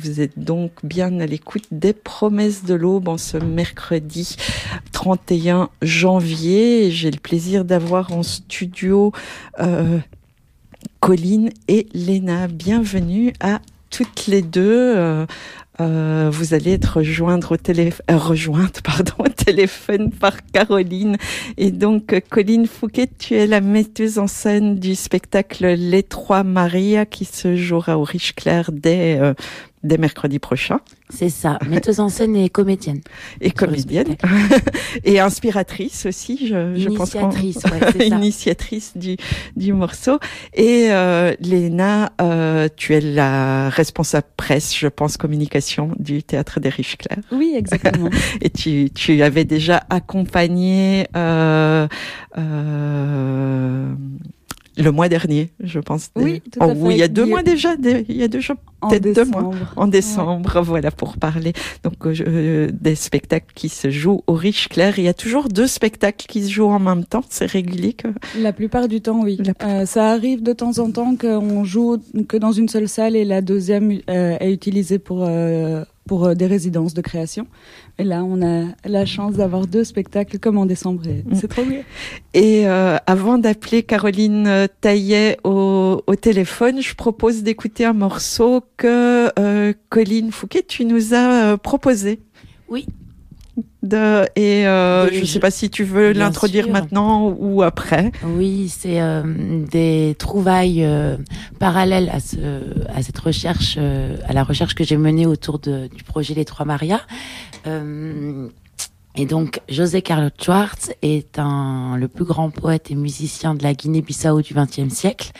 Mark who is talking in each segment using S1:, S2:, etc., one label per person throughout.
S1: Vous êtes donc bien à l'écoute des promesses de l'aube en ce mercredi 31 janvier. J'ai le plaisir d'avoir en studio euh, Colline et Léna. Bienvenue à toutes les deux. Euh, euh, vous allez être rejoindre au téléphone, euh, rejointe au téléphone par Caroline et donc Colline Fouquet, tu es la metteuse en scène du spectacle Les Trois Maria qui se jouera au Riche Clair dès dès mercredi prochain.
S2: C'est ça, metteuse en scène et comédienne.
S1: Et comédienne. et inspiratrice aussi, je, je pense.
S2: Initiatrice, ouais,
S1: Initiatrice du, du morceau. Et euh, Léna, euh, tu es la responsable presse, je pense, communication du Théâtre des Riches Clairs.
S3: Oui, exactement.
S1: et tu, tu avais déjà accompagné... Euh, euh, le mois dernier, je pense.
S3: Oui, tout
S1: oh,
S3: à fait.
S1: Oui, il y a deux mois déjà, des, il y a deux jours, peut-être deux mois. En décembre, ouais. voilà, pour parler donc euh, des spectacles qui se jouent au Riche Clair. Il y a toujours deux spectacles qui se jouent en même temps. C'est régulier que.
S3: La plupart du temps, oui. Euh, ça arrive de temps en temps qu'on joue que dans une seule salle et la deuxième euh, est utilisée pour pour des résidences de création. Et là, on a la chance d'avoir deux spectacles comme en décembre. C'est trop bien.
S1: Et euh, avant d'appeler Caroline Taillet au, au, téléphone, je propose d'écouter un morceau que euh, Colline Fouquet, tu nous as euh, proposé.
S2: Oui.
S1: De, et euh, je ne sais pas si tu veux l'introduire maintenant ou après.
S2: Oui, c'est euh, des trouvailles euh, parallèles à, ce, à cette recherche, euh, à la recherche que j'ai menée autour de, du projet Les Trois Maria. Euh, et donc, José Carlos Schwartz est un, le plus grand poète et musicien de la Guinée-Bissau du XXe siècle.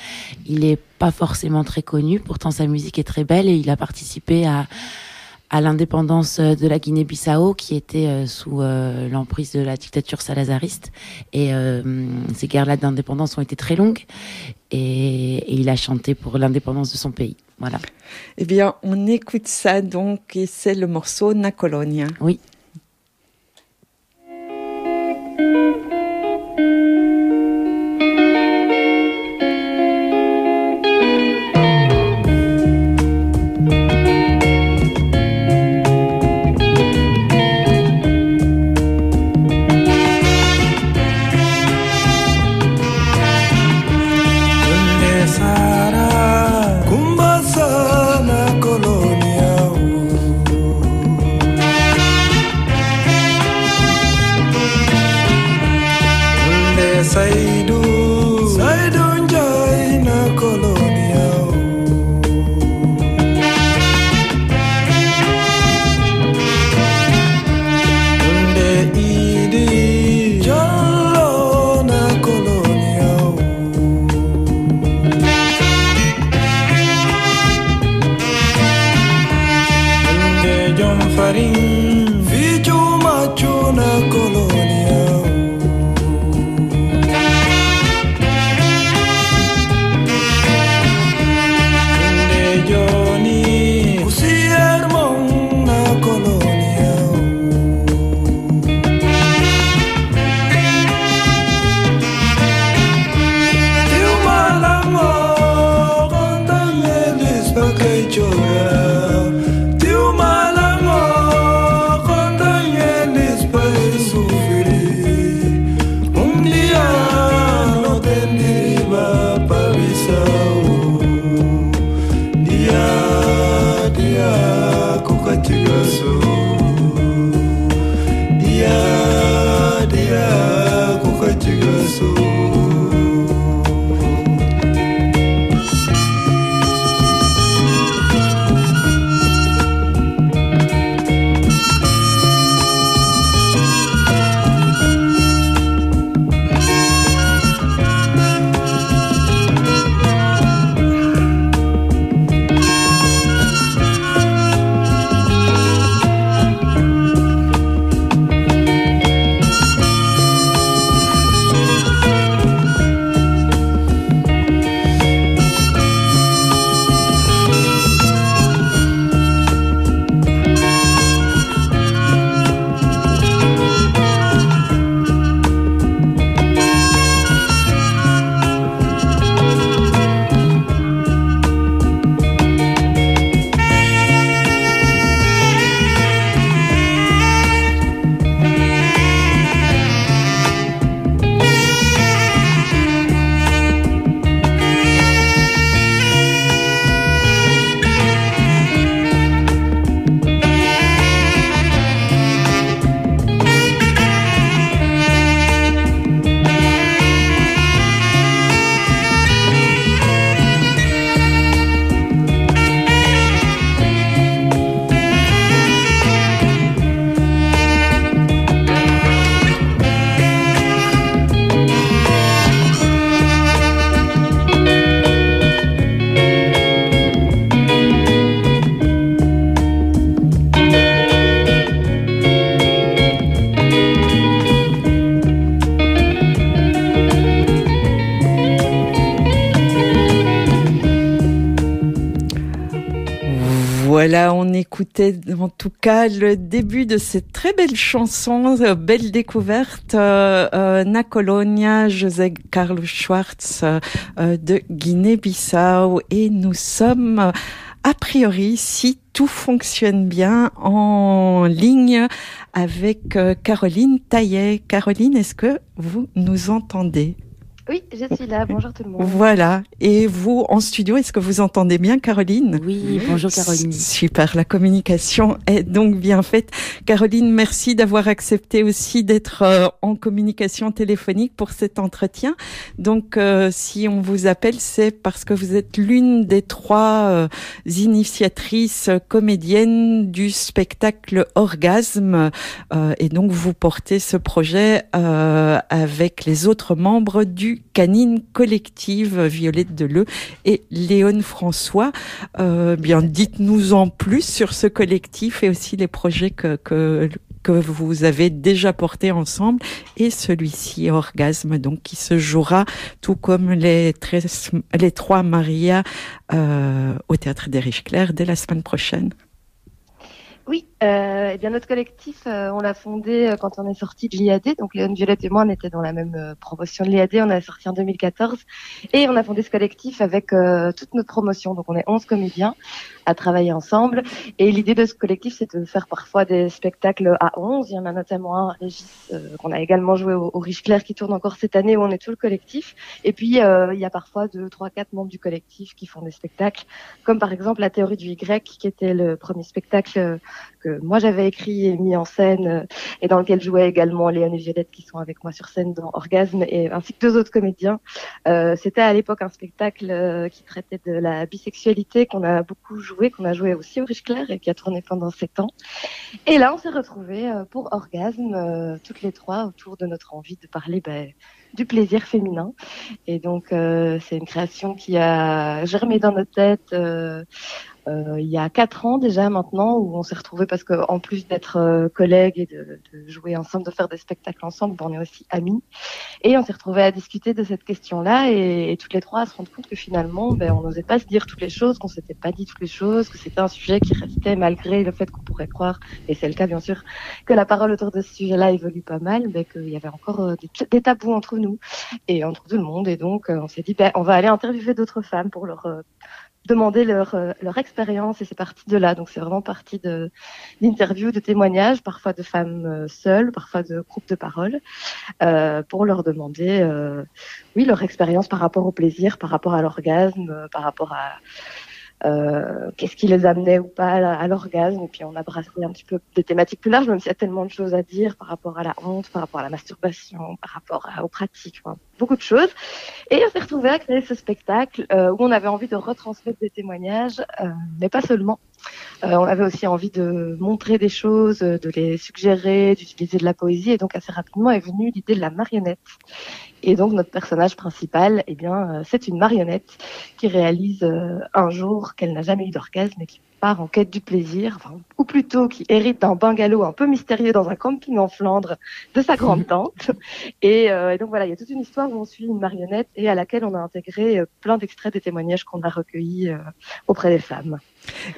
S2: Il est pas forcément très connu, pourtant sa musique est très belle et il a participé à à l'indépendance de la Guinée-Bissau qui était euh, sous euh, l'emprise de la dictature salazariste et euh, ces guerres-là d'indépendance ont été très longues et, et il a chanté pour l'indépendance de son pays. Voilà.
S1: Eh bien, on écoute ça donc et c'est le morceau Na Colonia.
S2: Oui.
S1: Écoutait en tout cas le début de cette très belle chanson, euh, belle découverte, euh, euh, Na Colonia, José Carlos Schwartz de Guinée-Bissau. Et nous sommes, a priori, si tout fonctionne bien, en ligne avec Caroline Taillet. Caroline, est-ce que vous nous entendez?
S4: Oui, je suis là. Bonjour tout le monde.
S1: Voilà. Et vous, en studio, est-ce que vous entendez bien Caroline
S2: Oui, bonjour Caroline.
S1: Super, la communication est donc bien faite. Caroline, merci d'avoir accepté aussi d'être euh, en communication téléphonique pour cet entretien. Donc, euh, si on vous appelle, c'est parce que vous êtes l'une des trois euh, initiatrices comédiennes du spectacle Orgasme. et donc, vous portez ce projet avec les autres membres du Canine Collective, Violette Deleu et Léon François. Euh, bien, dites-nous en plus sur ce collectif et aussi les projets que, que, que vous avez déjà portés ensemble et celui-ci, Orgasme, donc qui se jouera tout comme les, les trois Maria euh, au Théâtre des Riches Clairs dès la semaine prochaine.
S4: Oui, euh, eh bien notre collectif, euh, on l'a fondé euh, quand on est sorti de l'IAD. Donc Léon Violette et moi, on était dans la même euh, promotion de l'IAD. On a sorti en 2014 et on a fondé ce collectif avec toute notre promotion. Donc on est 11 comédiens à travailler ensemble. Et l'idée de ce collectif, c'est de faire parfois des spectacles à 11. Il y en a notamment un, Régis, qu'on a également joué au, au Riche Clair, qui tourne encore cette année où on est tout le collectif. Et puis il y a parfois deux, trois, quatre membres du collectif qui font des spectacles, comme par exemple la théorie du Y, qui était le premier spectacle que moi j'avais écrit et mis en scène euh, et dans lequel jouaient également Léon et Violette qui sont avec moi sur scène dans Orgasme et ainsi que deux autres comédiens. Euh, C'était à l'époque un spectacle euh, qui traitait de la bisexualité qu'on a beaucoup joué, qu'on a joué aussi au Riche Clair et qui a tourné pendant sept ans. Et là on s'est retrouvés euh, pour Orgasme toutes les trois autour de notre envie de parler ben, du plaisir féminin. Et donc, euh, c'est une création qui a germé dans notre tête euh, euh, il y a quatre ans déjà maintenant, où on s'est retrouvés parce que en plus d'être euh, collègues et de, de, jouer ensemble, de faire des spectacles ensemble, on est aussi amis. Et on s'est retrouvés à discuter de cette question-là et, et, toutes les trois à se rendre compte que finalement, ben, on n'osait pas se dire toutes les choses, qu'on s'était pas dit toutes les choses, que c'était un sujet qui restait malgré le fait qu'on pourrait croire, et c'est le cas bien sûr, que la parole autour de ce sujet-là évolue pas mal, mais qu'il y avait encore euh, des, des, tabous entre nous et entre tout le monde. Et donc, on s'est dit, ben, on va aller interviewer d'autres femmes pour leur demander leur, euh, leur expérience et c'est parti de là. Donc c'est vraiment parti d'interviews, de témoignages, parfois de femmes euh, seules, parfois de groupes de parole, euh, pour leur demander, oui, leur expérience par rapport au plaisir, par rapport à l'orgasme, par rapport à euh, qu'est-ce qui les amenait ou pas à, l'orgasme. Et puis on a brassé un petit peu des thématiques plus larges, même s'il y a tellement de choses à dire par rapport à la honte, par rapport à la masturbation, par rapport aux pratiques, beaucoup de choses. Et on s'est retrouvé à créer ce spectacle euh, où on avait envie de retransmettre des témoignages, euh, mais pas seulement. On avait aussi envie de montrer des choses, de les suggérer, d'utiliser de la poésie. Et donc assez rapidement est venue l'idée de la marionnette. Et donc notre personnage principal, eh bien, euh, c'est une marionnette qui réalise euh, un jour qu'elle n'a jamais eu d'orgasme et qui part en quête du plaisir, enfin, ou plutôt qui hérite d'un bungalow un peu mystérieux dans un camping en Flandre de sa grande tante. Et, euh, et donc voilà, il y a toute une histoire où on suit une marionnette et à laquelle on a intégré plein d'extraits des témoignages qu'on a recueillis auprès des femmes.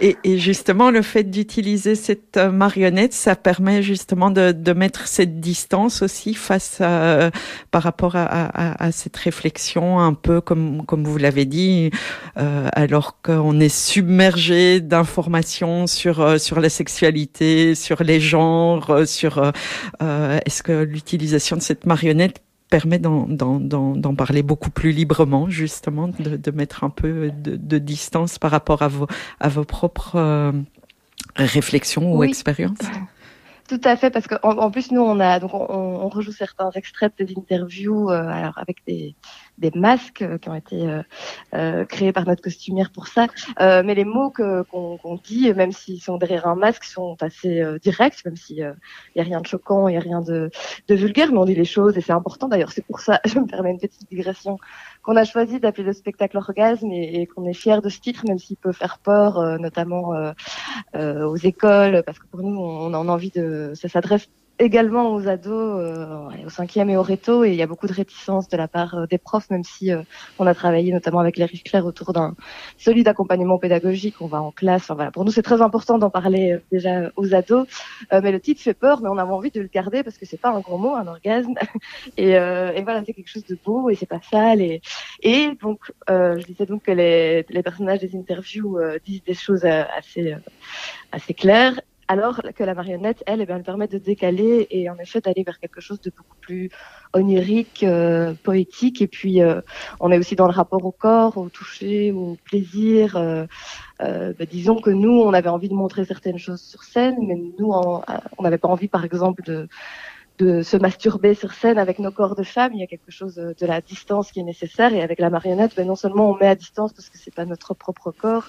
S1: Et, et, justement, le fait d'utiliser cette euh, marionnette, ça permet justement de, de mettre cette distance aussi face à, par rapport à, à, à, cette réflexion, un peu comme comme vous l'avez dit, euh, alors qu'on est submergé sur euh, sur la sexualité, sur les genres, euh, sur est-ce que l'utilisation de cette marionnette permet d'en parler beaucoup plus librement, justement, de, de mettre un peu de, de, distance par rapport à vos, à vos propres euh, réflexions ou expériences?
S4: Tout à fait, parce qu'en en, plus nous on a donc on, on rejoue certains extraits des interviews, euh, alors avec des, des masques qui ont été euh, euh, créés par notre costumière pour ça, euh, mais les mots qu'on qu dit, même s'ils sont derrière un masque, sont assez euh, directs, même s'il il y a rien de choquant, il y a rien de, de vulgaire, mais on dit les choses et c'est important. D'ailleurs, c'est pour ça, je me permets une petite digression, qu'on a choisi d'appeler le spectacle orgasme et, et qu'on est fier de ce titre, même s'il peut faire peur, notamment aux écoles, parce que pour nous, on a envie de, ça s'adresse également aux ados, euh, au cinquième et au réto, et il y a beaucoup de réticence de la part euh, des profs, même si euh, on a travaillé notamment avec les Claire autour d'un solide accompagnement pédagogique. On va en classe. Enfin, voilà. Pour nous, c'est très important d'en parler déjà aux ados. mais le titre fait peur, mais on avait envie de le garder parce que c'est pas un gros mot, un orgasme. et, et voilà, c'est quelque chose de beau et c'est pas sale. Et, et donc, je disais donc que les, les personnages des interviews disent des choses assez assez claires alors que la marionnette, elle, eh elle permet de décaler et en effet d'aller vers quelque chose de beaucoup plus onirique, euh, poétique. Et puis, euh, on est aussi dans le rapport au corps, au toucher, au plaisir. Euh, bah, disons que nous, on avait envie de montrer certaines choses sur scène, mais nous, on n'avait pas envie, par exemple, de de se masturber sur scène avec nos corps de femmes. Il y a quelque chose de la distance qui est nécessaire. Et avec la marionnette, ben, non seulement on met à distance parce que c'est pas notre propre corps,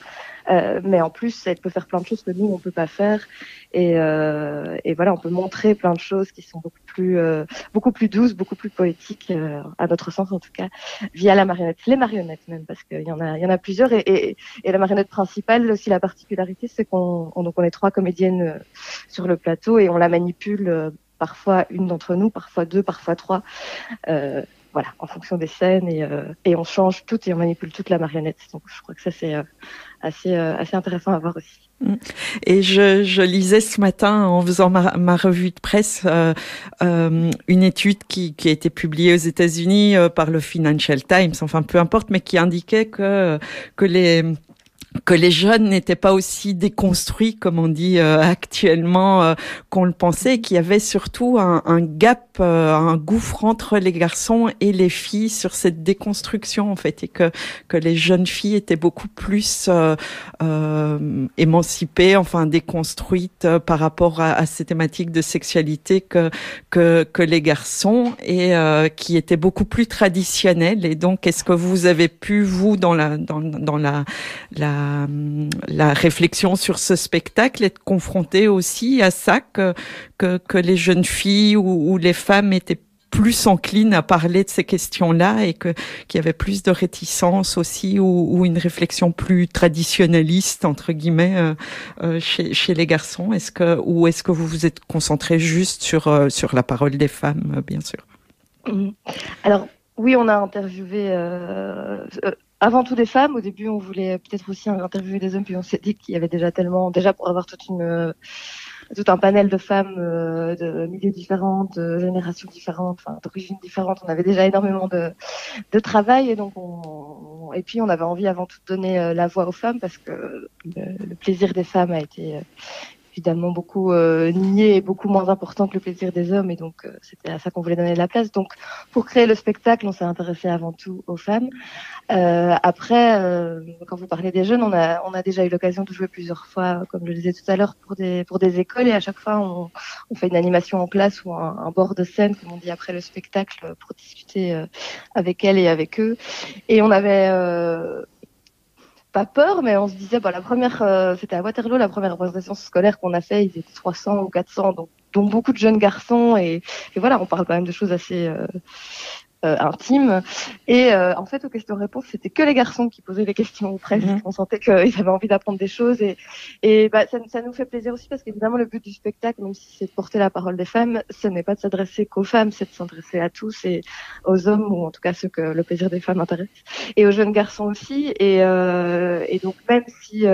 S4: euh, mais en plus, elle peut faire plein de choses que nous, on peut pas faire. Et, euh, et voilà, on peut montrer plein de choses qui sont beaucoup plus, euh, beaucoup plus douces, beaucoup plus poétiques, euh, à notre sens en tout cas, via la marionnette. Les marionnettes même, parce qu'il y en a, il y en a plusieurs. Et, et, et, la marionnette principale, aussi la particularité, c'est qu'on donc on est trois comédiennes euh, sur le plateau et on la manipule parfois une d'entre nous, parfois deux, parfois trois. Euh, voilà, en fonction des scènes et, euh, et, on change tout et on manipule toute la marionnette. Donc je crois que ça c'est euh, assez assez intéressant à voir aussi. Mm.
S1: Et je, je, lisais ce matin en faisant ma, ma revue de presse une étude qui, qui, a été publiée aux États-Unis par le Financial Times, enfin peu importe, mais qui indiquait que que les que les jeunes n'étaient pas aussi déconstruits, comme on dit euh, actuellement, euh, qu'on le pensait, qu'il y avait surtout un, un gap, un gouffre entre les garçons et les filles sur cette déconstruction en fait, et que que les jeunes filles étaient beaucoup plus émancipées, enfin déconstruites par rapport à, à, ces thématiques de sexualité que que, que les garçons et qui étaient beaucoup plus traditionnels. Et donc, est-ce que vous avez pu vous dans la dans, dans la la la, réflexion sur ce spectacle, être confronté aussi à ça que, que, les jeunes filles ou, les femmes étaient plus enclines à parler de ces questions-là et que qu'il y avait plus de réticence aussi ou, une réflexion plus traditionnaliste entre guillemets euh, euh, chez, chez les garçons. Est-ce que ou est-ce que vous vous êtes concentré juste sur euh, sur la parole des femmes, bien sûr?
S4: Mmh. Alors oui, on a interviewé avant tout des femmes. Au début, on voulait peut-être aussi interviewer des hommes, puis on s'est dit qu'il y avait déjà tellement, déjà pour avoir toute une, tout un panel de femmes euh, de milieux différents, de générations différentes, d'origines différentes. On avait déjà énormément de, de travail et donc on, et puis on avait envie avant tout de donner euh, la voix aux femmes parce que le, plaisir des femmes a été euh, évidemment beaucoup euh, nié et beaucoup moins important que le plaisir des hommes et donc euh, c'était à ça qu'on voulait donner de la place. Donc pour créer le spectacle, on s'est intéressé avant tout aux femmes. Euh, après, euh, quand vous parlez des jeunes, on a on a déjà eu l'occasion de jouer plusieurs fois, comme je le disais tout à l'heure, pour des pour des écoles et à chaque fois on, on fait une animation en classe ou un, un, bord de scène, comme on dit après le spectacle, pour discuter avec elles et avec eux. Et on avait pas peur, mais on se disait, bah, la première, euh, c'était à Waterloo, la première représentation scolaire qu'on a fait, ils étaient 300 ou 400, donc dont beaucoup de jeunes garçons, et, et voilà, on parle quand même de choses assez, euh, euh, intime. Et euh, en fait, aux questions-réponses, c'était que les garçons qui posaient les questions presque. Mhm. On sentait qu'ils avaient envie d'apprendre des choses. Et, et bah, ça, ça, nous fait plaisir aussi parce qu'évidemment, le but du spectacle, même si c'est de porter la parole des femmes, ce n'est pas de s'adresser qu'aux femmes, c'est de s'adresser à tous et aux hommes, ou en tout cas ceux que le plaisir des femmes intéresse, et aux jeunes garçons aussi. Et, euh, et donc, même si...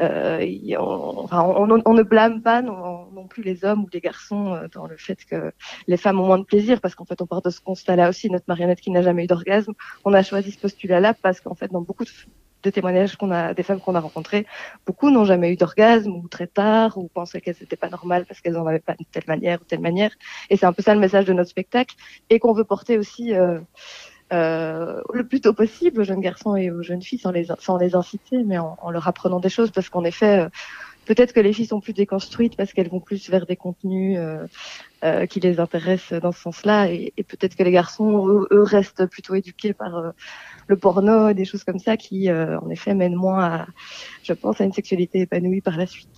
S4: Euh, on, on, on, ne blâme pas non, non, plus les hommes ou les garçons euh, dans le fait que les femmes ont moins de plaisir, parce qu'en fait, on part de ce constat-là aussi. Notre marionnette qui n'a jamais eu d'orgasme, on a choisi ce postulat-là parce qu'en fait, dans beaucoup de, témoignages qu'on a des femmes qu'on a rencontrées, beaucoup n'ont jamais eu d'orgasme ou très tard ou pensaient qu'elles n'étaient pas normales parce qu'elles n'en avaient pas de telle manière ou telle manière. Et c'est un peu ça le message de notre spectacle et qu'on veut porter aussi. Euh, euh, le plus tôt possible aux jeunes garçons et aux jeunes filles sans les, sans les inciter, mais en, leur apprenant des choses, parce qu'en effet, euh, peut-être que les filles sont plus déconstruites parce qu'elles vont plus vers des contenus euh, euh qui les intéressent dans ce sens-là, et, et peut-être que les garçons, eux, eux, restent plutôt éduqués par euh, le porno, des choses comme ça qui, euh, en effet, mènent moins à, je pense, à une sexualité épanouie par la suite.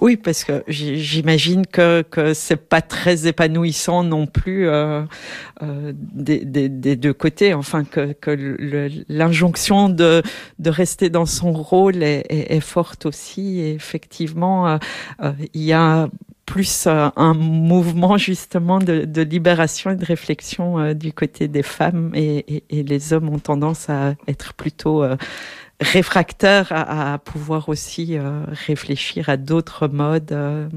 S1: Oui, parce que j'imagine que que c'est pas très épanouissant non plus euh, euh, des, des, deux côtés. Enfin, que que l'injonction de de rester dans son rôle est, est, forte aussi. Et effectivement, il y a plus un mouvement justement de, libération et de réflexion du côté des femmes et, et, les hommes ont tendance à être plutôt réfractaire à, pouvoir aussi euh, réfléchir à d'autres modes euh,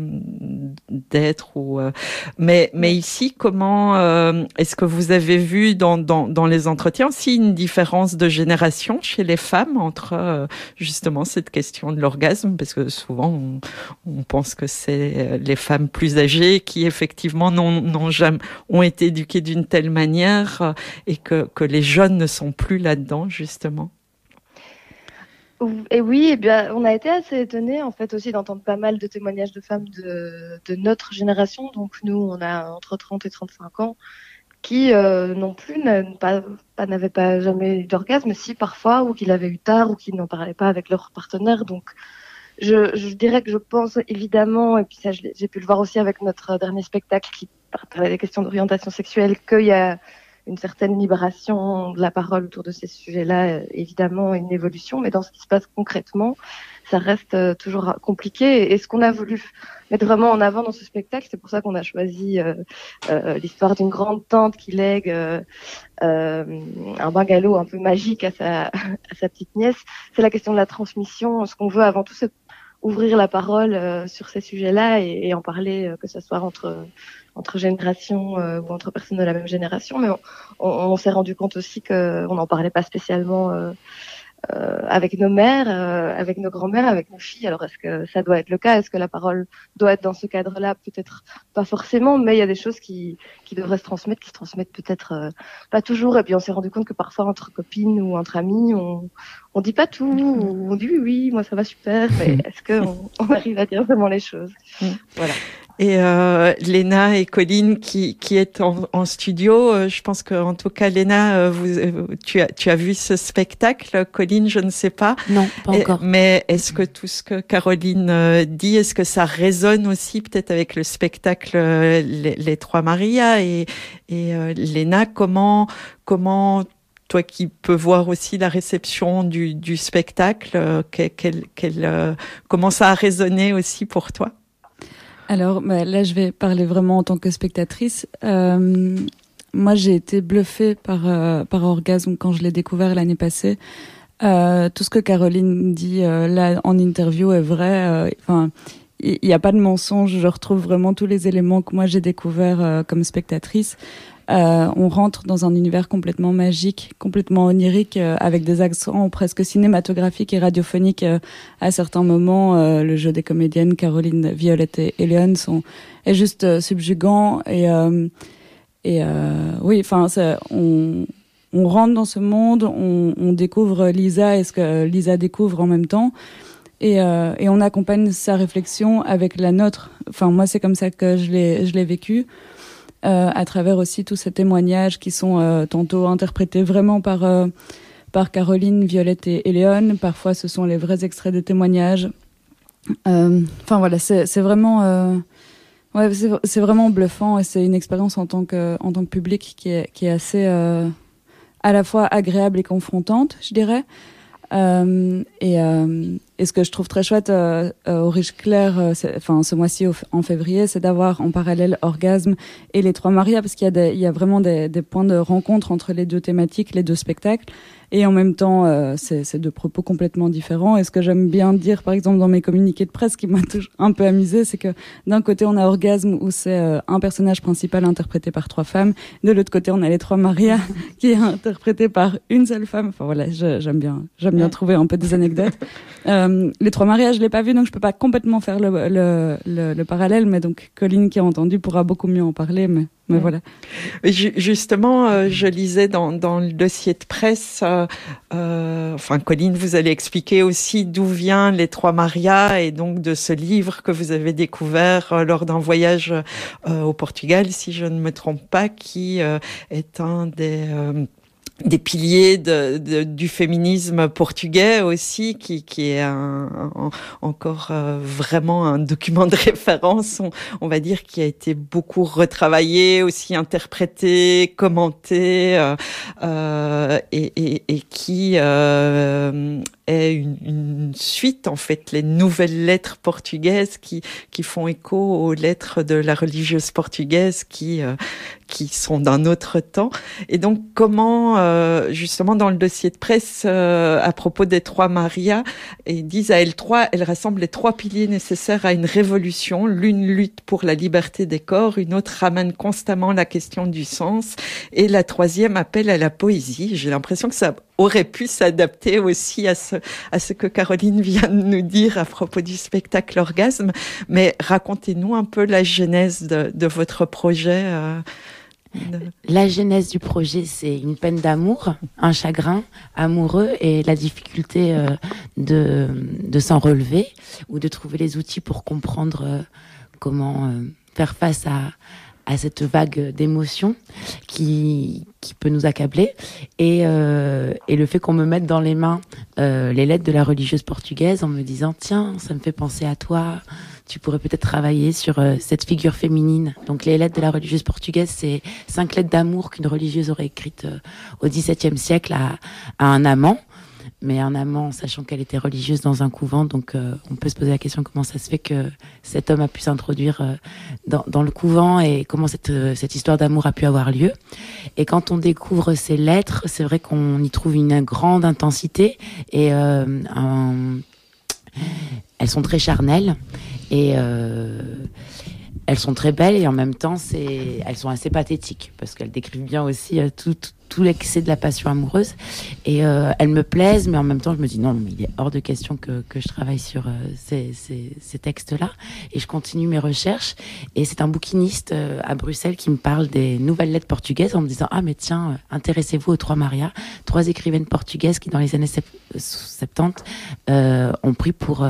S1: d'être ou euh, mais mais ici comment est-ce que vous avez vu dans, dans, dans les entretiens aussi une différence de génération chez les femmes entre justement cette question de l'orgasme? Parce que souvent on, on pense que c'est les femmes plus âgées qui effectivement n'ont jamais ont été éduquées d'une telle manière et que que les jeunes ne sont plus là-dedans justement
S4: et oui, bien, on a été assez étonnés en fait aussi d'entendre pas mal de témoignages de femmes de, notre génération. Donc nous, on a entre 30 et 35 ans qui euh, non plus n'avaient pas, jamais eu d'orgasme, si parfois, ou qui l'avaient eu tard, ou qui n'en parlaient pas avec leur partenaire. Donc je, je, dirais que je pense évidemment, et puis ça j'ai pu le voir aussi avec notre dernier spectacle qui parlait des questions d'orientation sexuelle, qu'il y a une certaine libération de la parole autour de ces sujets-là, euh, évidemment, une évolution, mais dans ce qui se passe concrètement, ça reste euh, toujours compliqué. Et ce qu'on a voulu mettre vraiment en avant dans ce spectacle, c'est pour ça qu'on a choisi euh, l'histoire d'une grande tante qui lègue un bungalow un peu magique à sa, petite nièce. C'est la question de la transmission. Ce qu'on veut avant tout, c'est ouvrir la parole sur ces sujets-là et, et, en parler, que ce soit entre entre générations euh, ou entre personnes de la même génération, mais on, on, s'est rendu compte aussi qu'on n'en parlait pas spécialement euh, euh, avec nos mères, avec nos grands-mères, avec nos filles. Alors est-ce que ça doit être le cas? Est-ce que la parole doit être dans ce cadre-là? Peut-être pas forcément, mais il y a des choses qui, qui devraient se transmettre, qui se transmettent peut-être pas toujours. Et puis on s'est rendu compte que parfois entre copines ou entre amis, on, on dit pas tout, on dit oui, oui, moi ça va super, mais est-ce qu'on on arrive à dire vraiment les choses? Mm. Voilà.
S1: Et euh, Léna et Colline qui, qui est en, en studio, euh, je pense qu'en tout cas Léna, euh, vous, euh, tu, as, tu as vu ce spectacle, Colline, je ne sais pas.
S2: Non, pas encore.
S1: mais est-ce que tout ce que Caroline dit, est-ce que ça résonne aussi peut-être avec le spectacle les, les, Trois Maria et, et Léna, comment comment toi qui peux voir aussi la réception du, du spectacle, quel, quel, comment ça a résonné aussi pour toi?
S3: Alors bah, là, je vais parler vraiment en tant que spectatrice. Euh, moi, j'ai été bluffée par, euh, par Orgasme quand je l'ai découvert l'année passée. Euh, tout ce que Caroline dit euh, là en interview est vrai. Euh, enfin, il n'y a pas de mensonge. Je retrouve vraiment tous les éléments que moi j'ai découverts comme spectatrice. Euh, on rentre dans un univers complètement magique, complètement onirique, euh, avec des accents presque cinématographiques et radiophoniques euh, à certains moments. le jeu des comédiennes Caroline, Violette et Léon sont est juste subjugant et oui, enfin, on rentre dans ce monde, on, on, découvre Lisa et ce que Lisa découvre en même temps. Et, et on accompagne sa réflexion avec la nôtre. Enfin, moi, c'est comme ça que je l'ai, je l'ai vécu. Euh, à travers aussi tous ces témoignages qui sont euh, tantôt interprétés vraiment par euh, par Caroline, Violette et, Léon. Parfois, ce sont les vrais extraits de témoignages. Enfin voilà, c'est vraiment ouais, c'est vraiment bluffant et c'est une expérience en tant que en tant que public qui est qui est assez à la fois agréable et confrontante, je dirais. Et, et, ce que je trouve très chouette euh, au Riche Clair, enfin ce mois-ci en février, c'est d'avoir en parallèle Orgasme et les Trois Marias, parce qu'il y, a il y a vraiment des, des, points de rencontre entre les deux thématiques, les deux spectacles. Et en même temps, euh, c'est deux propos complètement différents. Et ce que j'aime bien dire, par exemple, dans mes communiqués de presse, qui m'a un peu amusé, c'est que d'un côté, on a Orgasme, où c'est euh, un personnage principal interprété par trois femmes. De l'autre côté, on a les trois Maria, qui est interprété par une seule femme. Enfin voilà, j'aime bien, j'aime bien trouver un peu des anecdotes. Euh, les trois Maria, je l'ai pas vu, donc je peux pas complètement faire le, le, le, le parallèle. Mais donc, Colline, qui a entendu, pourra beaucoup mieux en parler. Mais mais voilà.
S1: Justement, euh, je lisais dans, dans, le dossier de presse, euh, euh, enfin Colline, vous allez expliquer aussi d'où vient les trois Marias et donc de ce livre que vous avez découvert lors d'un voyage au Portugal, si je ne me trompe pas, qui est un des des piliers de, de, du féminisme portugais aussi, qui, qui est un, encore euh, vraiment un document de référence, on, va dire, qui a été beaucoup retravaillé, aussi interprété, commenté, euh, euh et, et, et, qui euh, est une, suite, en fait, les nouvelles lettres portugaises qui, qui font écho aux lettres de la religieuse portugaise qui, euh, qui sont d'un autre temps. Et donc, comment, euh, justement, dans le dossier de presse, euh, à propos des trois Maria, ils disent à L3, elle rassemble les trois piliers nécessaires à une révolution. L'une lutte pour la liberté des corps, une autre ramène constamment la question du sens, et la troisième appelle à la poésie. J'ai l'impression que ça aurait pu s'adapter aussi à ce, à ce que Caroline vient de nous dire à propos du spectacle Orgasme. Mais racontez-nous un peu la genèse de, de votre projet. Euh,
S2: la genèse du projet, c'est une peine d'amour, un chagrin amoureux et la difficulté euh, de, de s'en relever ou de trouver les outils pour comprendre euh, comment faire face à, à cette vague d'émotions qui, qui peut nous accabler. Et, euh, et le fait qu'on me mette dans les mains euh, les lettres de la religieuse portugaise en me disant tiens ça me fait penser à toi. Tu pourrais peut-être travailler sur euh, cette figure féminine donc les lettres de la religieuse portugaise c'est cinq lettres d'amour qu'une religieuse aurait écrites euh, au XVIIe siècle à, à un amant mais un amant, sachant qu'elle était religieuse dans un couvent. Donc, euh, on peut se poser la question comment ça se fait que cet homme a pu s'introduire euh, dans, le couvent et comment cette, euh, cette histoire d'amour a pu avoir lieu. Et quand on découvre ces lettres, c'est vrai qu'on y trouve une grande intensité et elles sont très charnelles et elles sont très belles et en même temps, elles sont assez pathétiques parce qu'elles décrivent bien aussi euh, tout, tout, l'excès de la passion amoureuse. Et euh, elles me plaisent, mais en même temps, je me dis non, mais il est hors de question que, que je travaille sur euh, ces, ces, ces textes-là. Et je continue mes recherches. Et c'est un bouquiniste à Bruxelles qui me parle des nouvelles lettres portugaises en me disant ah mais tiens, intéressez-vous aux trois Maria, trois écrivaines portugaises qui dans les années 70 ont pris pour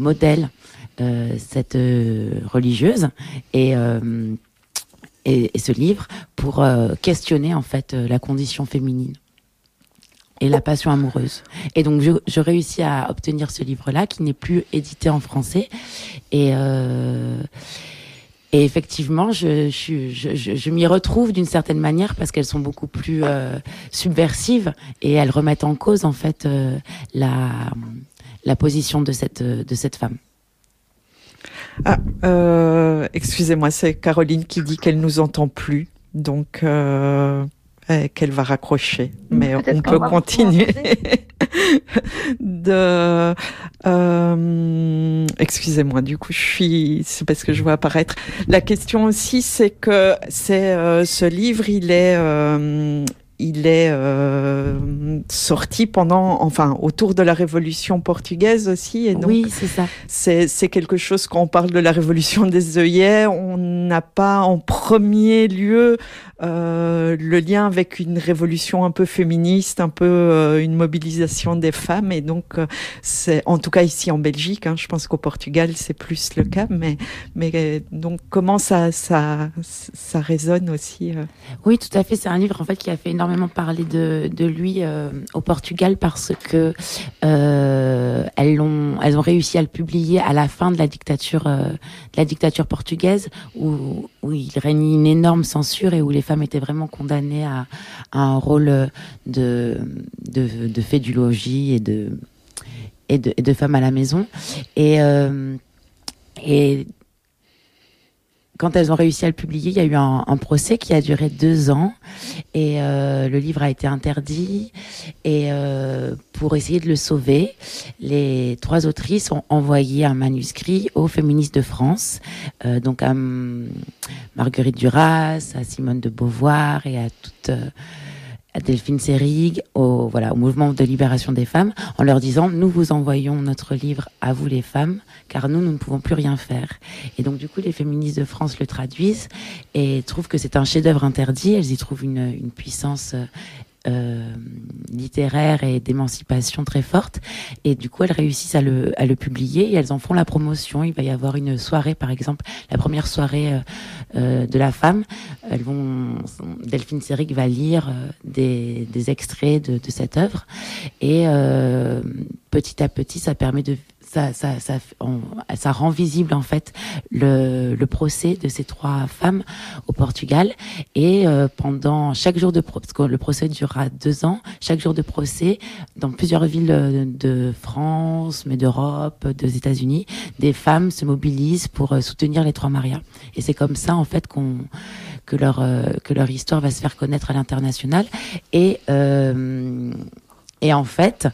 S2: modèle euh, cette euh, religieuse euh, et, et, ce livre pour questionner en fait la condition féminine et la passion amoureuse. Et donc, je, réussis à obtenir ce livre-là, qui n'est plus édité en français. Et, euh, et effectivement, je, je, je, je m'y retrouve d'une certaine manière parce qu'elles sont beaucoup plus euh, subversives et elles remettent en cause, en fait, euh, la, la position de cette, de cette femme.
S1: Ah, euh, excusez-moi, c'est Caroline qui dit qu'elle nous entend plus, donc euh, qu'elle va raccrocher. Mais on peut continuer. de, euh, excusez-moi, du coup, je suis, c'est parce que je vois apparaître. La question aussi, c'est que c'est ce livre, il est il est euh, sorti pendant, enfin, autour de la Révolution portugaise aussi. Et donc,
S2: oui, c'est ça.
S1: C'est quelque chose quand on parle de la Révolution des œillets, on n'a pas en premier lieu euh, le lien avec une révolution un peu féministe, un peu euh, une mobilisation des femmes. Et donc, euh, c'est en tout cas ici en Belgique. Hein, je pense qu'au Portugal c'est plus le cas. Mais, mais donc comment ça, ça, ça résonne aussi
S2: Oui, tout à fait. C'est un livre en fait qui a fait énormément parler de, de lui au Portugal parce que elles ont, elles ont réussi à le publier à la fin de la dictature, la dictature portugaise où, où il règne une énorme censure et où les étaient vraiment condamnées à, un rôle de, de, de du et de, et de, à la maison. Et, euh, et quand elles ont réussi à le publier, il y a eu un, procès qui a duré deux ans et euh, le livre a été interdit. Et euh, pour essayer de le sauver, les trois autrices ont envoyé un manuscrit aux féministes de France, euh, donc à Marguerite Duras, à Simone de Beauvoir et à toutes euh, à Delphine Seyrig, au, voilà, au mouvement de libération des femmes, en leur disant nous vous envoyons notre livre à vous les femmes, car nous nous ne pouvons plus rien faire. Et donc du coup les féministes de France le traduisent et trouvent que c'est un chef-d'œuvre interdit. Elles y trouvent une, une puissance euh, littéraire et d'émancipation très forte. Et du coup, elles réussissent à le, à le publier et elles en font la promotion. Il va y avoir une soirée, par exemple, la première soirée euh, euh de la femme. Elles vont, Delphine Seyrig va lire euh, des, des extraits de, de cette œuvre et euh, petit à petit, ça permet de ça, ça, ça, ça rend visible en fait le, le, procès de ces trois femmes au Portugal. Et euh, pendant chaque jour de procès, le procès durera deux ans, chaque jour de procès, dans plusieurs villes de France, mais d'Europe, des États-Unis, des femmes se mobilisent pour euh, soutenir les trois Marias. Et c'est comme ça en fait qu'on que leur euh, que leur histoire va se faire connaître à l'international. Et euh, et en fait,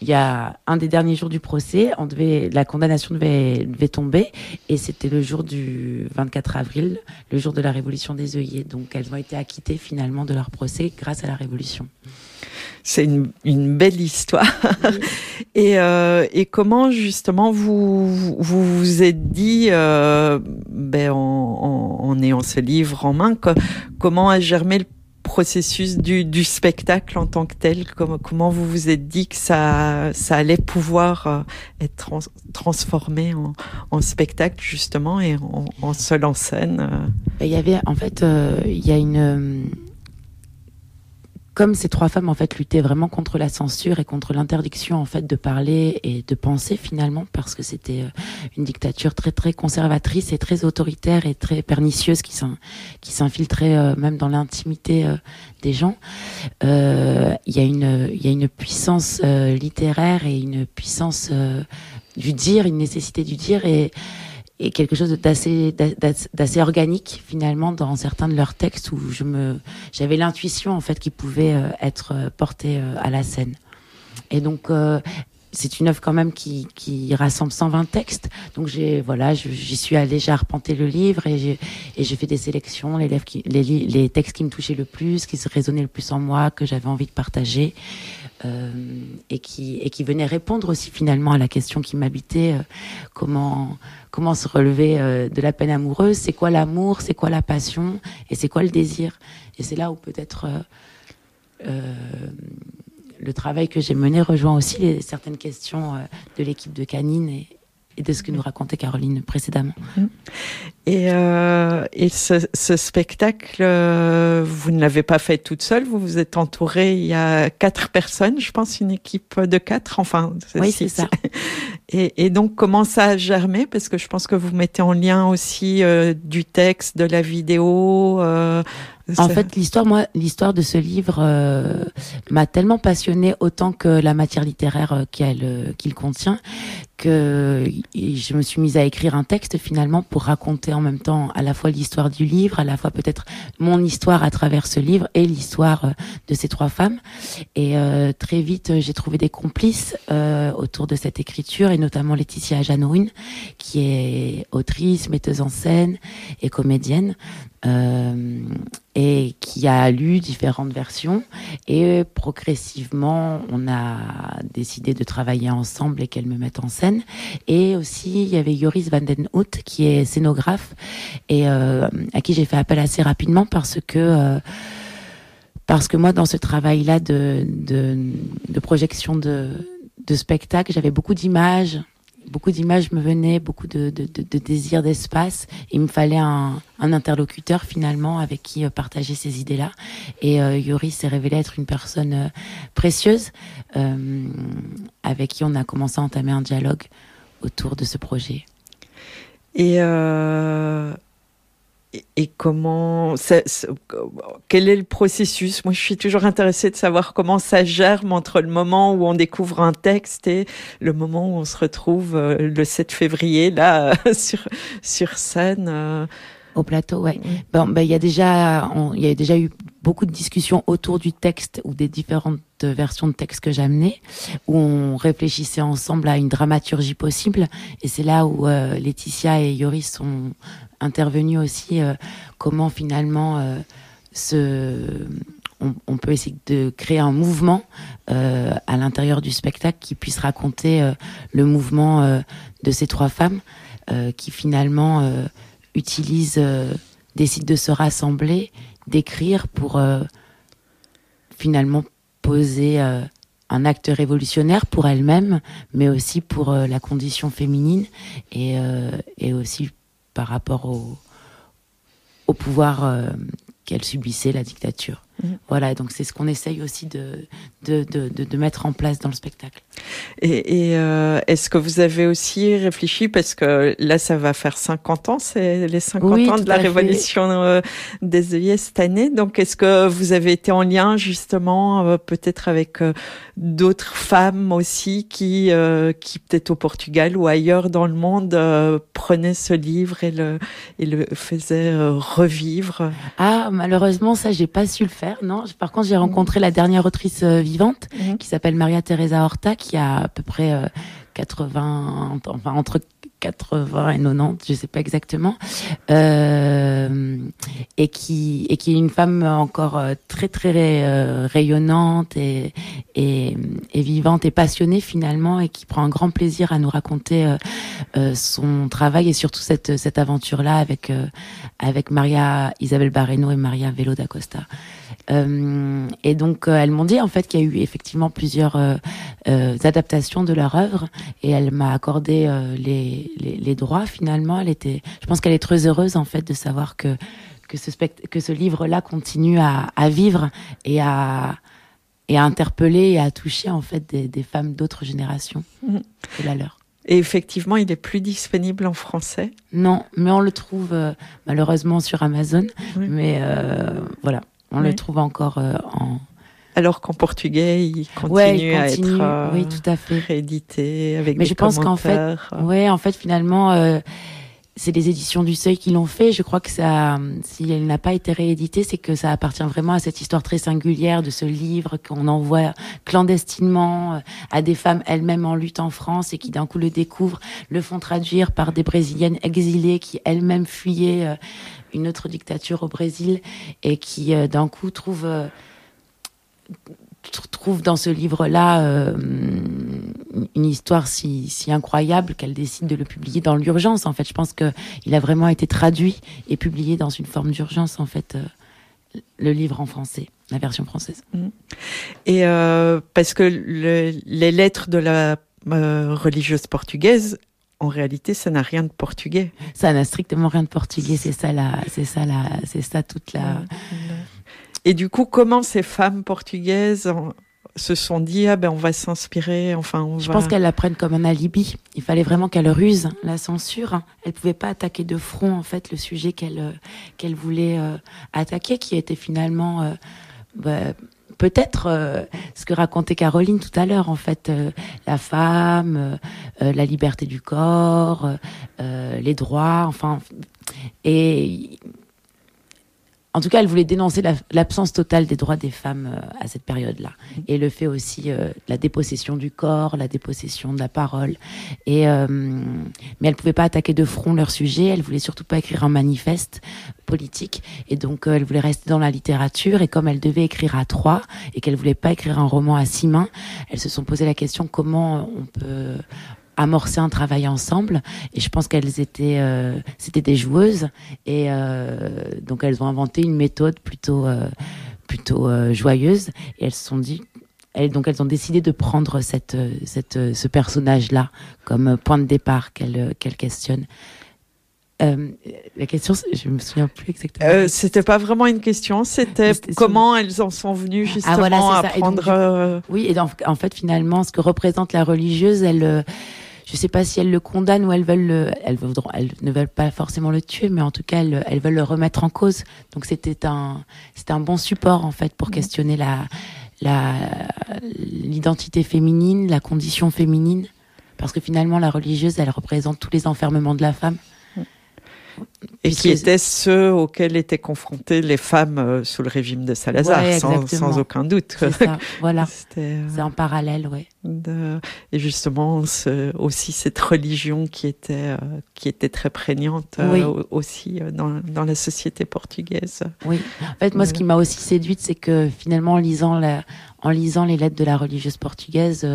S2: il y a un des derniers jours du procès, on devait, la condamnation devait, devait tomber, et c'était le jour du 24 avril, le jour de la révolution des œillets. Donc elles ont été acquittées finalement de leur procès grâce à la révolution.
S1: C'est une, une, belle histoire. et, euh, et, comment justement vous vous, vous êtes dit, euh, ben, en, en, en, ayant ce livre en main, que, comment a germé le processus du, spectacle en tant que tel? Comment, vous vous êtes dit que ça, ça allait pouvoir euh, être trans, transformé en, en, spectacle justement et en, en seul en scène euh?
S2: Il y avait en fait, euh, il y a une comme ces trois femmes en fait luttaient vraiment contre la censure et contre l'interdiction en fait de parler et de penser finalement parce que c'était euh, une dictature très très conservatrice et très autoritaire et très pernicieuse qui s'infiltrait euh, même dans l'intimité euh, des gens. Il y a une il y a une puissance littéraire et une puissance du dire, une nécessité du dire et et quelque chose d'assez d'assez organique finalement dans certains de leurs textes où je me j'avais l'intuition en fait qu'ils pouvaient euh, être euh, portés euh, à la scène. Et donc c'est une œuvre quand même qui, qui rassemble 120 textes. Donc j'ai voilà, j'y suis allée, j'ai arpenté le livre et j'ai et j'ai fait des sélections, les, qui, les, les textes qui me touchaient le plus, qui se résonnaient le plus en moi, que j'avais envie de partager. Euh, et qui et qui venait répondre aussi finalement à la question qui m'habitait euh, comment comment se relever euh, de la peine amoureuse. C'est quoi l'amour? C'est quoi la passion? Et c'est quoi le désir? Et c'est là où peut-être le travail que j'ai mené rejoint aussi certaines questions de l'équipe de Canine et de ce que nous racontait Caroline précédemment. Mm.
S1: Et, euh, et ce, ce, spectacle, euh, vous ne l'avez pas fait toute seule, vous vous êtes entouré, il y a quatre personnes, je pense, une équipe de quatre, enfin.
S2: Oui, c'est ça.
S1: Et, et, donc, comment ça a germé? Parce que je pense que vous mettez en lien aussi euh, du texte, de la vidéo, euh,
S2: en fait, l'histoire, moi, l'histoire de ce livre euh, m'a tellement passionnée autant que la matière littéraire qu'il contient que je me suis mise à écrire un texte finalement pour raconter en même temps à la fois l'histoire du livre, à la fois peut-être mon histoire à travers ce livre et l'histoire de ces trois femmes. Et très vite, j'ai trouvé des complices autour de cette écriture et notamment Laetitia Janouine, qui est autrice, metteuse en scène et comédienne euh, et qui a lu différentes versions. Et progressivement, on a décidé de travailler ensemble et qu'elle me mette en scène. Et aussi, il y avait Joris van den Hout, qui est scénographe et euh, à qui j'ai fait appel assez rapidement parce que euh, moi, dans ce travail-là de projection de, de spectacle, j'avais beaucoup d'images beaucoup d'images me venaient, beaucoup de, de, désirs d'espace. Il me fallait un, interlocuteur finalement avec qui euh, partager ces idées-là. Et euh, Yuri s'est révélé être une personne euh, précieuse euh, avec qui on a commencé à entamer un dialogue autour de ce projet.
S1: Et euh, et comment, ça, quel est le processus? Moi, je suis toujours intéressée de savoir comment ça germe entre le moment où on découvre un texte et le moment où on se retrouve euh, le 7 février là sur sur scène. Euh.
S2: Au plateau, ouais. Bon, ben il y a déjà, il y a déjà eu beaucoup de discussions autour du texte ou des différentes versions de texte que j'amenais, où on réfléchissait ensemble à une dramaturgie possible. Et c'est là où euh, Laetitia et Yoris sont intervenus aussi. Euh, comment finalement euh, on, on, peut essayer de créer un mouvement à l'intérieur du spectacle qui puisse raconter le mouvement de ces trois femmes qui finalement utilisent, décident de se rassembler, d'écrire pour finalement poser euh, un acte révolutionnaire pour elle-même, mais aussi pour euh, la condition féminine et, euh, aussi par rapport au pouvoir qu'elle subissait, la dictature. Mmh. Voilà, donc c'est ce qu'on essaye aussi de de, de, de, mettre en place dans le spectacle.
S1: Et, et euh, est-ce que vous avez aussi réfléchi, parce que là, ça va faire 50 ans, c'est les 50 ans de la révolution euh, des œillets cette année. Donc, est-ce que vous avez été en lien justement euh, peut-être avec d'autres femmes aussi qui, qui peut-être au Portugal ou ailleurs dans le monde prenaient ce livre et le, et le faisaient revivre?
S2: Ah, malheureusement, ça, j'ai pas su le faire. Non. Par contre, j'ai rencontré la dernière autrice vivante mhm. qui s'appelle Maria Teresa Horta, qui a à peu près 80, euh, enfin entre 80 et 90, je sais pas exactement, euh, et qui et qui est une femme encore euh, très très rayonnante et, et, et vivante et passionnée finalement et qui prend un grand plaisir à nous raconter son travail et surtout cette cette aventure là avec avec Maria Isabelle Barreno et Maria Velo da Costa. Euh, et donc, euh, elles m'ont dit en fait qu'il y a eu effectivement plusieurs euh, adaptations de leur œuvre, et elle m'a accordé les, les, les, droits. Finalement, elle était, je pense qu'elle est très heureuse en fait de savoir que que ce que ce livre-là continue à, à vivre et à et à interpeller et à toucher en fait des, des femmes d'autres générations mmh. que la leur.
S1: Et effectivement, il est plus disponible en français?
S2: Non, mais on le trouve malheureusement sur Amazon. Mais euh, voilà. On le trouve encore euh, en.
S1: Alors qu'en portugais, il continue, à être euh,
S2: oui, tout à fait.
S1: réédité avec Mais je pense qu'en
S2: fait, ouais, en fait, finalement, euh, c'est les éditions du Seuil qui l'ont fait. Je crois que ça, si elle n'a pas été rééditée, c'est que ça appartient vraiment à cette histoire très singulière de ce livre qu'on envoie clandestinement à des femmes elles-mêmes en lutte en France et qui d'un coup le découvrent, le font traduire par des brésiliennes exilées qui elles-mêmes fuyaient une autre dictature au Brésil et qui euh, d'un coup trouve euh, trouve dans ce livre-là euh, une histoire si, si incroyable qu'elle décide de le publier dans l'urgence. En fait, je pense que il a vraiment été traduit et publié dans une forme d'urgence. En fait, le livre en français, la version française.
S1: Mmh. Et parce que les lettres de la religieuse portugaise en réalité, ça n'a rien de portugais.
S2: Ça n'a strictement rien de portugais. C'est ça, la, c'est ça, la, c'est ça toute la.
S1: Et du coup, comment ces femmes portugaises se sont dit ah ben on va s'inspirer enfin on
S2: je pense qu'elles la prennent comme un alibi il fallait vraiment qu'elle ruse la censure elle pouvait pas attaquer de front en fait le sujet qu'elle euh, qu'elle voulait euh, attaquer qui était finalement euh, bah, peut-être euh, ce que racontait Caroline tout à l'heure, en fait, euh, la femme, euh, la liberté du corps, les droits, enfin, et en tout cas, elle voulait dénoncer l'absence totale des droits des femmes euh, à cette période-là, et le fait aussi euh, la dépossession du corps, la dépossession de la parole. Et euh, mais elle pouvait pas attaquer de front leur sujet. Elle voulait surtout pas écrire un manifeste politique, et donc elle voulait rester dans la littérature. Et comme elle devait écrire à trois, et qu'elle voulait pas écrire un roman à six mains, elles se sont posé la question comment on peut amorcer un travail ensemble. Et je pense qu'elles étaient, euh, c'était des joueuses, et euh, donc elles ont inventé une méthode plutôt, euh, plutôt joyeuse. Et elles se sont dit, elles, donc elles ont décidé de prendre cette, cette, ce personnage-là comme point de départ qu'elles qu'elles questionnent. Euh, la question, je me souviens plus exactement.
S1: Euh, c'était pas vraiment une question, c'était comment elles en sont venues ah, justement à prendre.
S2: oui, et en fait, finalement, ce que représente la religieuse, elle, je sais pas si elles le condamnent ou elles veulent le, elles, elles ne veulent pas forcément le tuer, mais en tout cas elles, elles veulent le remettre en cause. Donc c'était un, c'était un bon support en fait pour mmh. questionner la, la, l'identité féminine, la condition féminine, parce que finalement la religieuse, elle représente tous les enfermements de la femme.
S1: Et qui étaient ceux auxquels étaient confrontées les femmes euh, sous le régime de Salazar, sans, aucun doute.
S2: voilà. Euh, c'est en parallèle, oui.
S1: Et justement, aussi cette religion qui était, euh, qui était très prégnante aussi dans, dans, la société portugaise.
S2: Oui. En fait, moi, ce qui m'a aussi séduite, c'est que finalement, en lisant, la, en lisant les lettres de la religieuse portugaise,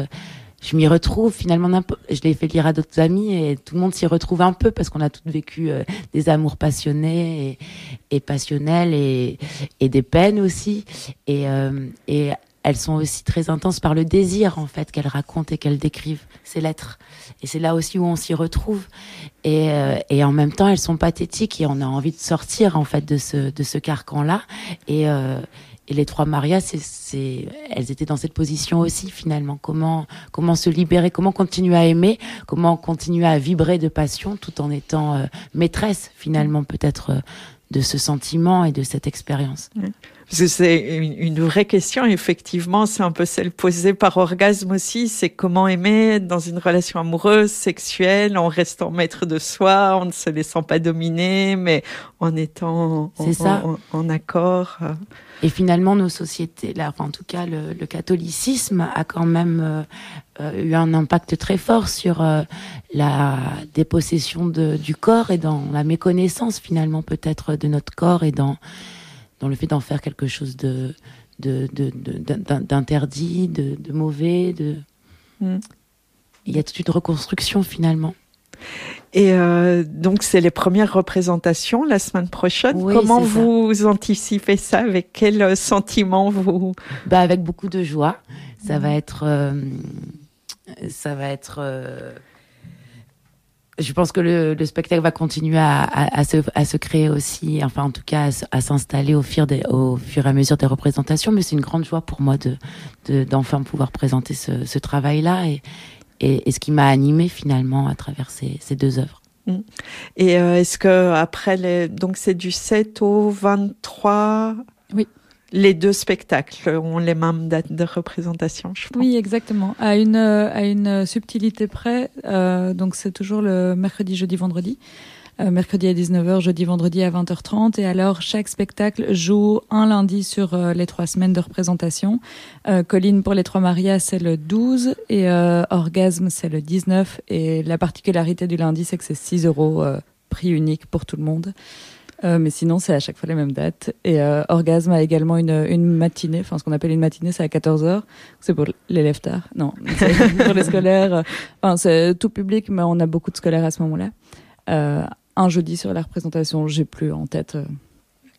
S2: je m'y retrouve finalement. Je l'ai fait lire à d'autres amis et tout le monde s'y retrouve un peu parce qu'on a toutes vécu euh, des amours passionnés et, passionnels et, des peines aussi. Et, euh, et elles sont aussi très intenses par le désir en fait qu'elles racontent et qu'elles décrivent ces lettres. Et c'est là aussi où on s'y retrouve. Et, euh, en même temps, elles sont pathétiques et on a envie de sortir en fait de ce de ce carcan là. Et et les trois Marias, c'est, elles étaient dans cette position aussi finalement. Comment, comment se libérer, comment continuer à aimer, comment continuer à vibrer de passion tout en étant euh, maîtresse finalement peut-être euh, de ce sentiment et de cette expérience.
S1: C'est une, vraie question, effectivement, c'est un peu celle posée par orgasme aussi, c'est comment aimer dans une relation amoureuse, sexuelle, en restant maître de soi, en ne se laissant pas dominer, mais en étant en, En, accord.
S2: Et finalement, nos sociétés, là, en tout cas, le, catholicisme a quand même euh, euh, eu un impact très fort sur euh, la dépossession de, du corps et dans la méconnaissance finalement peut-être de notre corps et dans dans le fait d'en faire quelque chose de d'interdit, de, de, mauvais. De... Mm. Il y a toute une reconstruction finalement.
S1: Et euh, donc, c'est les premières représentations la semaine prochaine. Comment vous anticipez ça? Avec quel sentiment vous?
S2: Bah, Avec beaucoup de joie. Ça va être. Euh, ça va être. Euh, je pense que le, spectacle va continuer à, se, créer aussi, enfin en tout cas à, s'installer au, fur au fur et à mesure des représentations. Mais c'est une grande joie pour moi de d'enfin pouvoir présenter ce, travail-là et, et, ce qui m'a animé finalement à travers ces, deux œuvres. Mm.
S1: Et euh, est-ce que après les donc c'est du 7 au 23
S3: Oui
S1: les deux spectacles ont les mêmes dates de représentation, je pense.
S3: Oui, exactement. À une, à une subtilité près, euh, donc c'est toujours le mercredi, jeudi, vendredi. Euh, mercredi à 19h, jeudi, vendredi à 20h30. Et alors, chaque spectacle joue un lundi sur euh, les trois semaines de représentation. Colline pour les trois Marias, c'est le 12 et Orgasme, c'est le 19. Et la particularité du lundi, c'est que c'est 6 euros prix unique pour tout le monde. Euh, mais sinon, c'est à chaque fois les mêmes dates. Et euh, Orgasme a également une, une matinée, enfin ce qu'on appelle une matinée, c'est à 14h. C'est pour l'élève tard. Non, c'est pour les scolaires. Enfin, c'est tout public, mais on a beaucoup de scolaires à ce moment-là. Euh, un jeudi sur la représentation, j'ai plus en tête. Euh.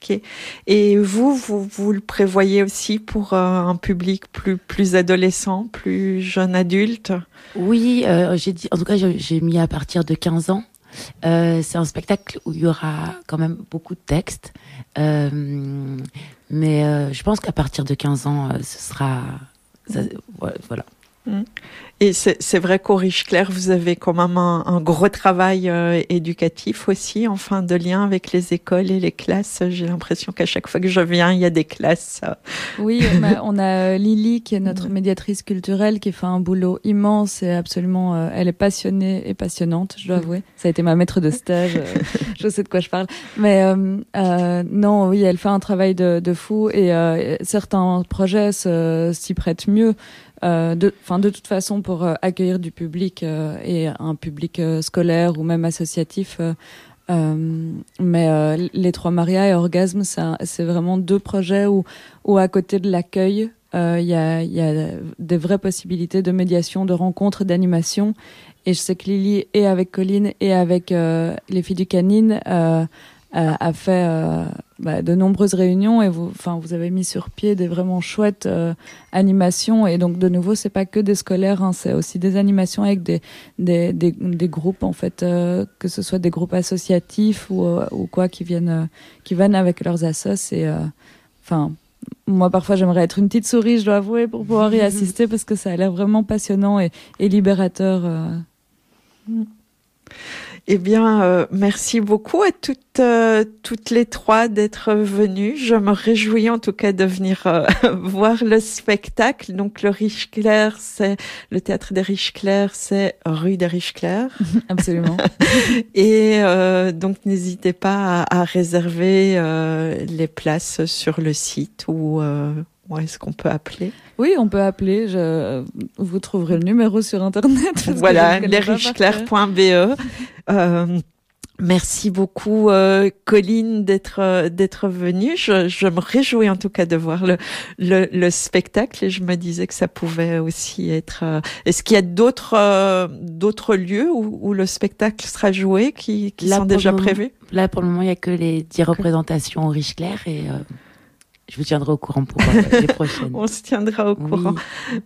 S1: Ok. Et vous, vous, vous le prévoyez aussi pour un public plus, plus adolescent, plus jeune adulte?
S2: Oui, j'ai dit, en tout cas, j'ai mis à partir de 15 ans. Euh, c'est un spectacle où il y aura quand même beaucoup de textes. Euh, mais euh, je pense qu'à partir de 15 ans, ce sera. voilà.
S1: Mm. Et c'est vrai qu'au Riche Clair, vous avez quand même un, gros travail euh, éducatif aussi, enfin de lien avec les écoles et les classes. J'ai l'impression qu'à chaque fois que je viens, il y a des classes.
S3: Oui, on a, euh, Lily qui est notre médiatrice culturelle qui fait un boulot immense et absolument, euh, elle est passionnée et passionnante, je dois avouer. Ça a été ma maître de stage, je sais de quoi je parle. Mais non, oui, elle fait un travail de, de fou et certains projets s'y prêtent mieux. Euh, de, de toute façon, pour euh, accueillir du public euh, et un public scolaire ou même associatif. mais les trois Maria et Orgasme, c'est vraiment deux projets où, où à côté de l'accueil, il y, a, y a des vraies possibilités de médiation, de rencontres, d'animation. Et je sais que Lily, et avec Colline, et avec les filles du canine, a fait bah, de nombreuses réunions et vous, enfin, vous avez mis sur pied des vraiment chouettes euh, animations. Et donc, de nouveau, c'est pas que des scolaires, hein, c'est aussi des animations avec des, des, des, des groupes, en fait, euh, que ce soit des groupes associatifs ou, euh, ou quoi, qui viennent, qui viennent avec leurs assos. Et, enfin, moi, parfois, j'aimerais être une petite souris, je dois avouer, pour pouvoir y assister parce que ça a l'air vraiment passionnant et, et libérateur.
S1: Eh bien, euh, merci beaucoup à toutes, euh, toutes les trois d'être venues. Je me réjouis en tout cas de venir euh, voir le spectacle. Donc, le Riche Clair, c'est le théâtre des Riches Clairs, c'est rue des Riches Clairs.
S3: Absolument.
S1: Et donc, n'hésitez pas à, à réserver les places sur le site ou est-ce qu'on peut appeler?
S3: Oui, on peut appeler. Je... Vous trouverez le numéro sur Internet.
S1: Voilà, lesricheclair.be. Euh, merci beaucoup, euh, Colline, d'être euh, d'être venue. Je, je, me réjouis en tout cas de voir le, le, le, spectacle et je me disais que ça pouvait aussi être. Euh, est-ce qu'il y a d'autres euh, d'autres lieux où, où, le spectacle sera joué qui, qui sont déjà prévus?
S2: Là, pour le moment, il y a que les dix représentations au Riche Clair et je vous tiendrai au courant pour euh, les prochaines.
S1: On se tiendra au courant.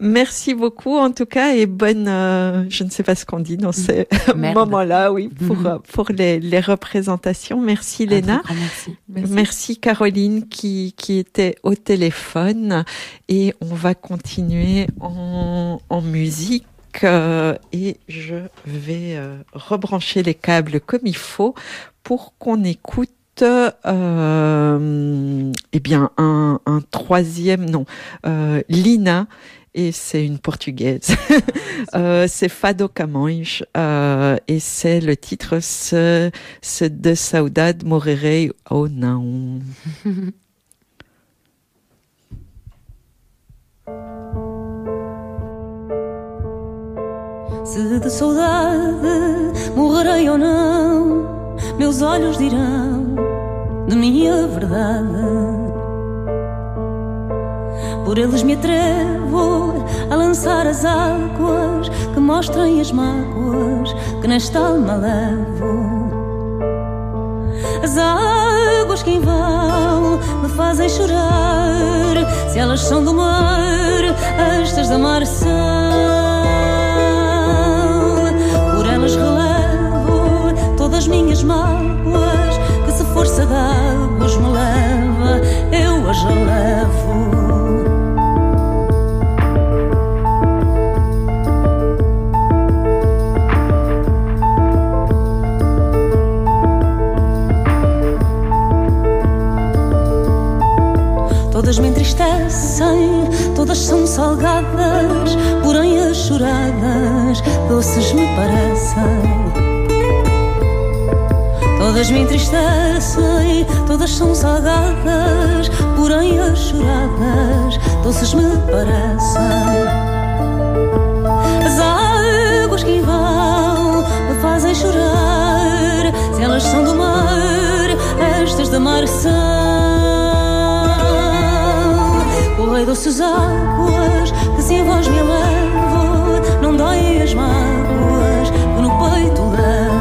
S1: Merci beaucoup en tout cas et bonne, euh, je ne sais pas ce qu'on dit dans ces moments-là, oui, pour euh, pour les, les représentations. Merci Léna.
S2: Merci.
S1: merci. merci. Caroline qui qui était au téléphone et on va continuer en, en musique. et je vais rebrancher les câbles comme il faut pour qu'on écoute euh, eh bien un, un, troisième nom, euh, Lina et c'est une portugaise. euh, c'est Fado Camões euh, et c'est le titre ce, ce de Saudade Morrerei ou não.
S5: Se de saudade morrerei ou não, meus olhos dirão de minha verdade. Por eles me atrevo a lançar as águas que mostrem as mágoas que nesta alma levo. As águas que em vão me fazem chorar, se elas são do mar, estas da mar são. Relevo todas as minhas mágoas força d'águas me leva, eu as levo. Todas me entristecem, todas são salgadas, porém as choradas doces me parecem. Todas me entristecem, todas são salgadas, porém as choradas doces me parecem. As águas que vão me fazem chorar, se elas são do mar, estas da mar são. Correi doces águas que se em voz me elevam, não doem as mágoas que no peito levo.